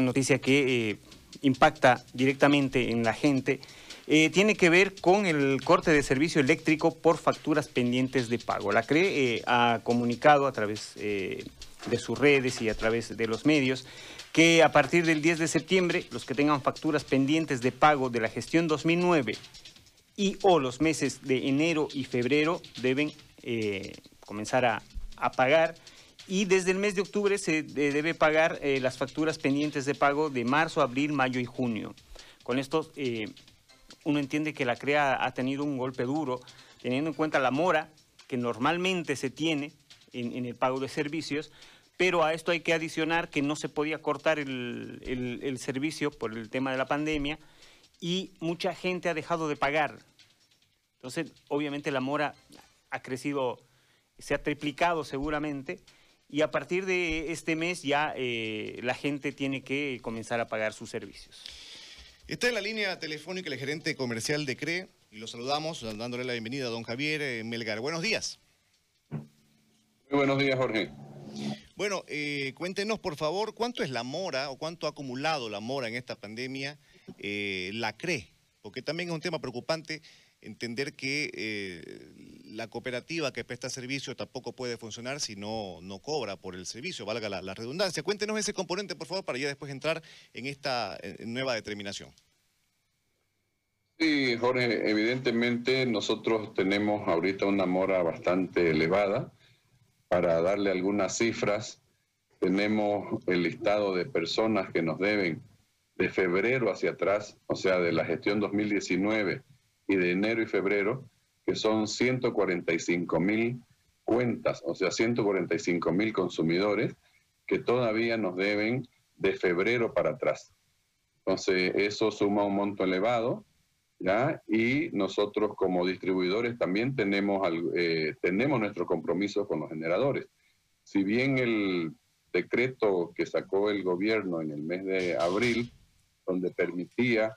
noticia que eh, impacta directamente en la gente, eh, tiene que ver con el corte de servicio eléctrico por facturas pendientes de pago. La CRE eh, ha comunicado a través de sus redes y a través de los medios que a partir del 10 de septiembre los que tengan facturas pendientes de pago de la gestión 2009 y o los meses de enero y febrero deben comenzar a, a pagar y desde el mes de octubre se debe pagar eh, las facturas pendientes de pago de marzo, abril, mayo y junio. Con esto eh, uno entiende que la CREA ha tenido un golpe duro, teniendo en cuenta la mora que normalmente se tiene en, el pago de servicios, pero a esto hay que adicionar que no se podía cortar el, servicio por el tema de la pandemia y mucha gente ha dejado de pagar. Entonces, obviamente la mora ha crecido, se ha triplicado seguramente y a partir de este mes ya eh, la gente tiene que comenzar a pagar sus servicios. Está en la línea telefónica el gerente comercial de CRE y lo saludamos dándole la bienvenida a don Javier eh, Melgar. Buenos días. Muy buenos días, Jorge. Bueno, eh, cuéntenos por favor cuánto es la mora o cuánto ha acumulado la mora en esta pandemia la CRE, porque también es un tema preocupante entender que eh, la cooperativa que presta servicio tampoco puede funcionar si no, no cobra por el servicio, valga la, redundancia. Cuéntenos ese componente, por favor, para ya después entrar en esta nueva determinación. Sí, Jorge, evidentemente nosotros tenemos ahorita una mora bastante elevada. Para darle algunas cifras, tenemos el listado de personas que nos deben de febrero hacia atrás, o sea, de la gestión 2019 y de enero y febrero, que son 145 mil cuentas, o sea, 145 mil consumidores que todavía nos deben de febrero para atrás. Entonces, eso suma un monto elevado, ¿ya? Y nosotros como distribuidores también tenemos, eh, tenemos nuestro compromiso con los generadores. Si bien el decreto que sacó el gobierno en el mes de abril, donde permitía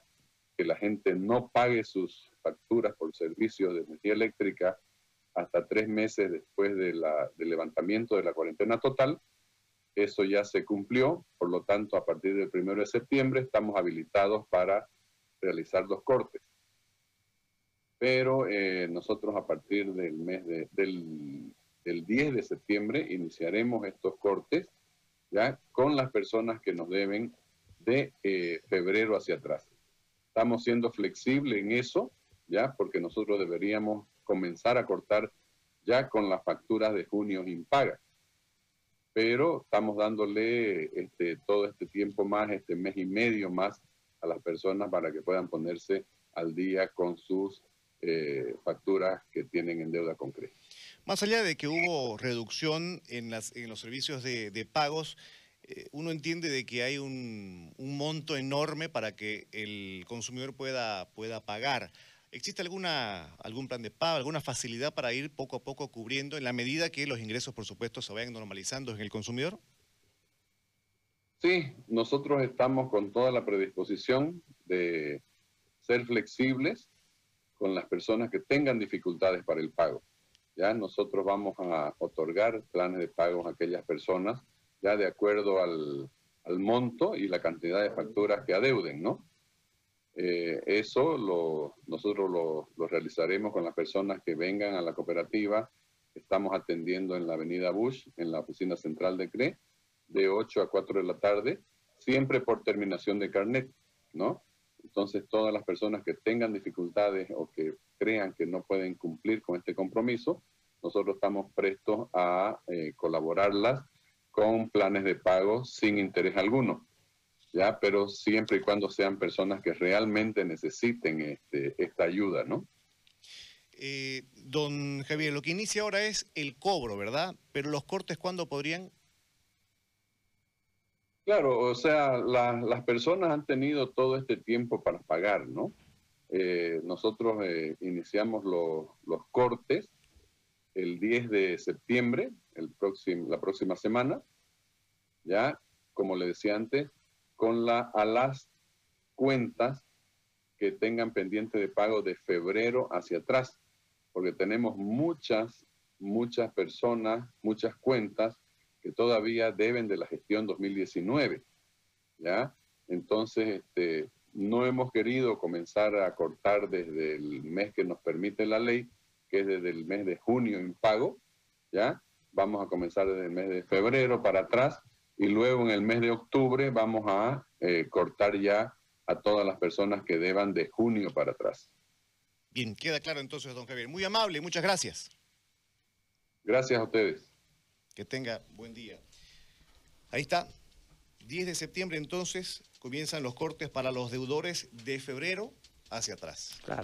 que la gente no pague sus facturas por servicio de energía eléctrica hasta tres meses después de la, del levantamiento de la cuarentena total. Eso ya se cumplió, por lo tanto, a partir del 1 de septiembre estamos habilitados para realizar los cortes. Pero eh, nosotros a partir del mes de, del, del 10 de septiembre iniciaremos estos cortes ya con las personas que nos deben de eh, febrero hacia atrás. Estamos siendo flexibles en eso ¿ya? Porque nosotros deberíamos comenzar a cortar ya con las facturas de junio impagas. Pero estamos dándole este, todo este tiempo más, este mes y medio más a las personas para que puedan ponerse al día con sus eh, facturas que tienen en deuda concreta. Más allá de que hubo reducción en, las, en los servicios de, pagos, uno entiende de que hay un, monto enorme para que el consumidor pueda, pueda pagar. ¿Existe alguna, algún plan de pago, alguna facilidad para ir poco a poco cubriendo en la medida que los ingresos, por supuesto, se vayan normalizando en el consumidor? Sí, nosotros estamos con toda la predisposición de ser flexibles con las personas que tengan dificultades para el pago. Ya nosotros vamos a otorgar planes de pago a aquellas personas ya de acuerdo al, al monto y la cantidad de facturas que adeuden, ¿no? Eh, eso lo, nosotros lo, realizaremos con las personas que vengan a la cooperativa. Estamos atendiendo en la avenida Bush, en la oficina central de CRE, de 8 a 4 de la tarde, siempre por terminación de carnet, ¿no? Entonces, todas las personas que tengan dificultades o que crean que no pueden cumplir con este compromiso, nosotros estamos prestos a eh, colaborarlas con planes de pago sin interés alguno. ¿ya? Pero siempre y cuando sean personas que realmente necesiten este, esta ayuda, ¿no? Eh, don Javier, lo que inicia ahora es el cobro, ¿verdad? Pero los cortes, ¿cuándo podrían? Claro, o sea, las personas han tenido todo este tiempo para pagar, ¿no? Eh, nosotros eh, iniciamos los cortes el 10 de septiembre, el próximo, la próxima semana, ya, como le decía antes, con las cuentas que tengan pendiente de pago de febrero hacia atrás, porque tenemos muchas, muchas personas, muchas cuentas que todavía deben de la gestión 2019. ¿ya? Entonces, este, no hemos querido comenzar a cortar desde el mes que nos permite la ley, que es desde el mes de junio en pago, ¿ya? Vamos a comenzar desde el mes de febrero para atrás y luego en el mes de octubre vamos a eh, cortar ya a todas las personas que deban de junio para atrás. Bien, queda claro entonces, don Javier. Muy amable, muchas gracias. Gracias a ustedes. Que tenga buen día. Ahí está. 10 de septiembre entonces comienzan los cortes para los deudores de febrero hacia atrás. Claro.